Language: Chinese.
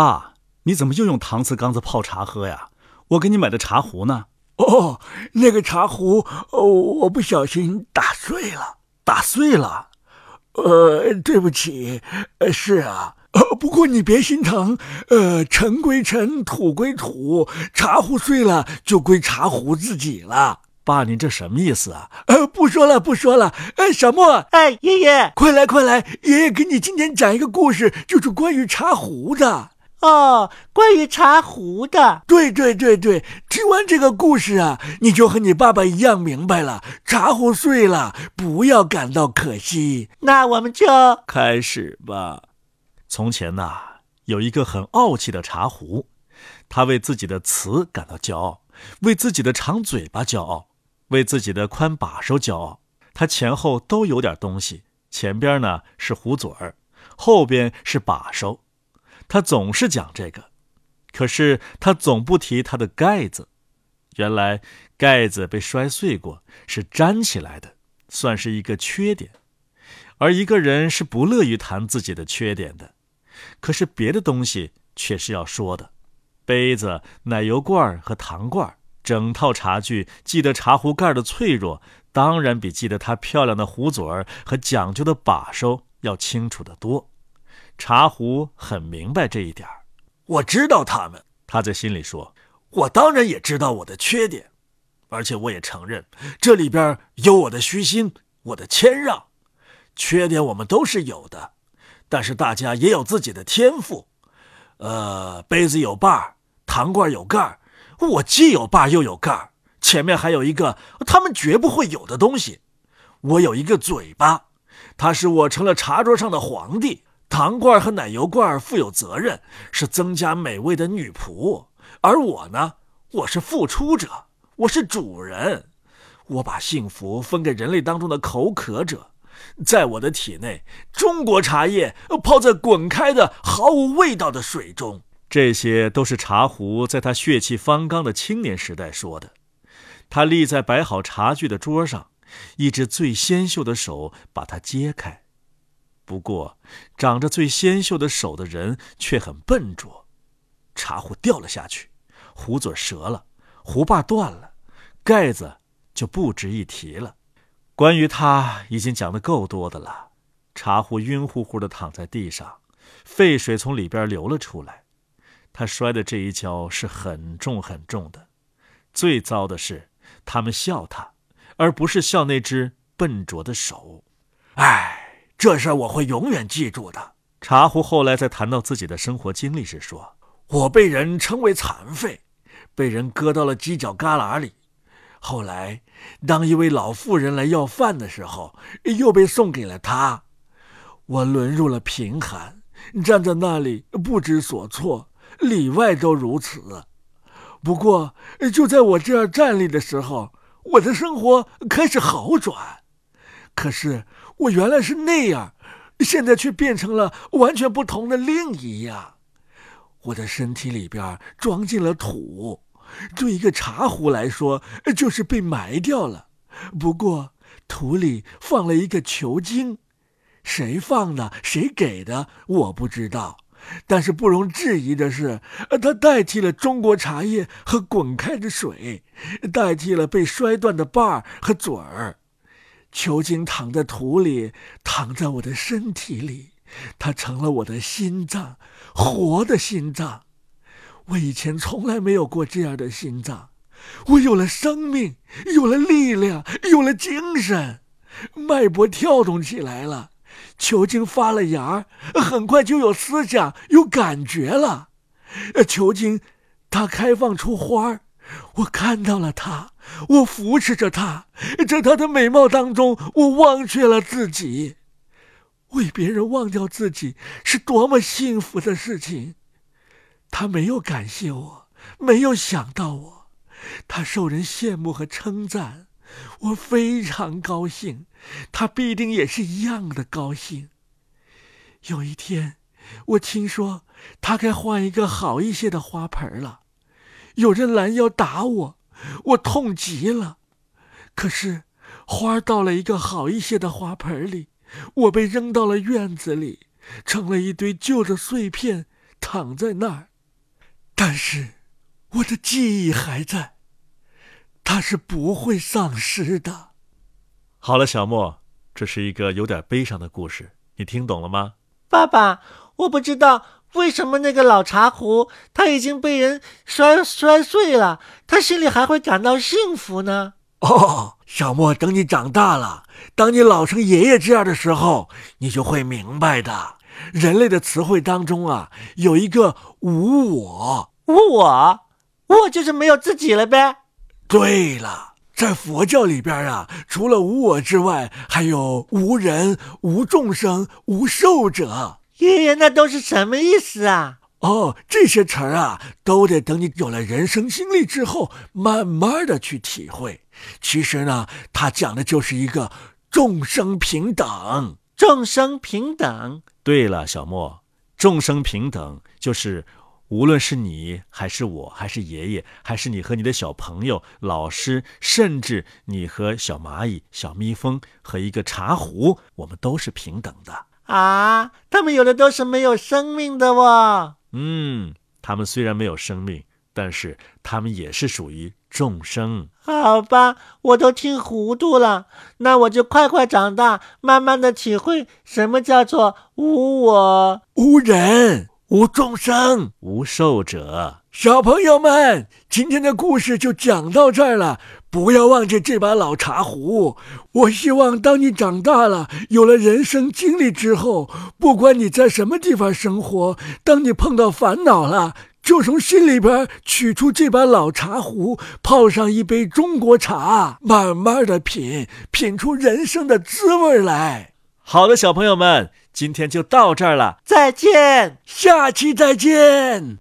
爸，你怎么又用搪瓷缸子泡茶喝呀？我给你买的茶壶呢？哦，那个茶壶，哦，我不小心打碎了，打碎了。呃，对不起。呃，是啊。呃，不过你别心疼。呃，尘归尘，土归土，茶壶碎了就归茶壶自己了。爸，您这什么意思啊？呃，不说了，不说了。哎，小莫，哎，爷爷，快来，快来，爷爷给你今天讲一个故事，就是关于茶壶的。哦，关于茶壶的，对对对对，听完这个故事啊，你就和你爸爸一样明白了，茶壶碎了不要感到可惜。那我们就开始吧。从前呐，有一个很傲气的茶壶，他为自己的瓷感到骄傲，为自己的长嘴巴骄傲，为自己的宽把手骄傲。他前后都有点东西，前边呢是壶嘴儿，后边是把手。他总是讲这个，可是他总不提他的盖子。原来盖子被摔碎过，是粘起来的，算是一个缺点。而一个人是不乐于谈自己的缺点的。可是别的东西却是要说的，杯子、奶油罐和糖罐，整套茶具记得茶壶盖的脆弱，当然比记得它漂亮的壶嘴儿和讲究的把手要清楚得多。茶壶很明白这一点儿，我知道他们。他在心里说：“我当然也知道我的缺点，而且我也承认这里边有我的虚心，我的谦让。缺点我们都是有的，但是大家也有自己的天赋。呃，杯子有把儿，糖罐有盖儿，我既有把儿又有盖儿，前面还有一个他们绝不会有的东西。我有一个嘴巴，它使我成了茶桌上的皇帝。”糖罐和奶油罐负有责任，是增加美味的女仆，而我呢，我是付出者，我是主人，我把幸福分给人类当中的口渴者，在我的体内，中国茶叶泡在滚开的毫无味道的水中。这些都是茶壶在他血气方刚的青年时代说的。他立在摆好茶具的桌上，一只最纤秀的手把它揭开。不过，长着最纤秀的手的人却很笨拙，茶壶掉了下去，壶嘴折了，壶把断了，盖子就不值一提了。关于他已经讲的够多的了。茶壶晕乎乎的躺在地上，沸水从里边流了出来。他摔的这一跤是很重很重的。最糟的是，他们笑他，而不是笑那只笨拙的手。唉。这事儿我会永远记住的。茶壶后来在谈到自己的生活经历时说：“我被人称为残废，被人搁到了犄角旮旯里。后来，当一位老妇人来要饭的时候，又被送给了他。我沦入了贫寒，站在那里不知所措，里外都如此。不过，就在我这样站立的时候，我的生活开始好转。可是。”我原来是那样，现在却变成了完全不同的另一样。我的身体里边装进了土，对一个茶壶来说，就是被埋掉了。不过土里放了一个球茎，谁放的，谁给的，我不知道。但是不容置疑的是，它代替了中国茶叶和滚开的水，代替了被摔断的把儿和嘴儿。球茎躺在土里，躺在我的身体里，它成了我的心脏，活的心脏。我以前从来没有过这样的心脏，我有了生命，有了力量，有了精神，脉搏跳动起来了，球茎发了芽，很快就有思想，有感觉了。球茎，它开放出花。我看到了它，我扶持着她，在她的美貌当中，我忘却了自己。为别人忘掉自己是多么幸福的事情。他没有感谢我，没有想到我，他受人羡慕和称赞，我非常高兴，他必定也是一样的高兴。有一天，我听说他该换一个好一些的花盆了。有人拦腰打我，我痛极了。可是花到了一个好一些的花盆里，我被扔到了院子里，成了一堆旧的碎片，躺在那儿，但是我的记忆还在，它是不会丧失的。好了，小莫，这是一个有点悲伤的故事，你听懂了吗？爸爸，我不知道为什么那个老茶壶他已经被人摔摔碎了，他心里还会感到幸福呢。哦，小莫，等你长大了，当你老成爷爷这样的时候，你就会明白的。人类的词汇当中啊，有一个无我，无我，我就是没有自己了呗。对了，在佛教里边啊，除了无我之外，还有无人、无众生、无寿者。爷爷，那都是什么意思啊？哦，这些词儿啊，都得等你有了人生经历之后，慢慢的去体会。其实呢，它讲的就是一个众生平等，众生平等。对了，小莫，众生平等就是无论是你还是我，还是爷爷，还是你和你的小朋友、老师，甚至你和小蚂蚁、小蜜蜂和一个茶壶，我们都是平等的啊！他们有的都是没有生命的哦。嗯，他们虽然没有生命，但是他们也是属于。众生，好吧，我都听糊涂了。那我就快快长大，慢慢的体会什么叫做无我、无人、无众生、无寿者。小朋友们，今天的故事就讲到这儿了。不要忘记这把老茶壶。我希望当你长大了，有了人生经历之后，不管你在什么地方生活，当你碰到烦恼了。就从心里边取出这把老茶壶，泡上一杯中国茶，慢慢的品，品出人生的滋味来。好的，小朋友们，今天就到这儿了，再见，下期再见。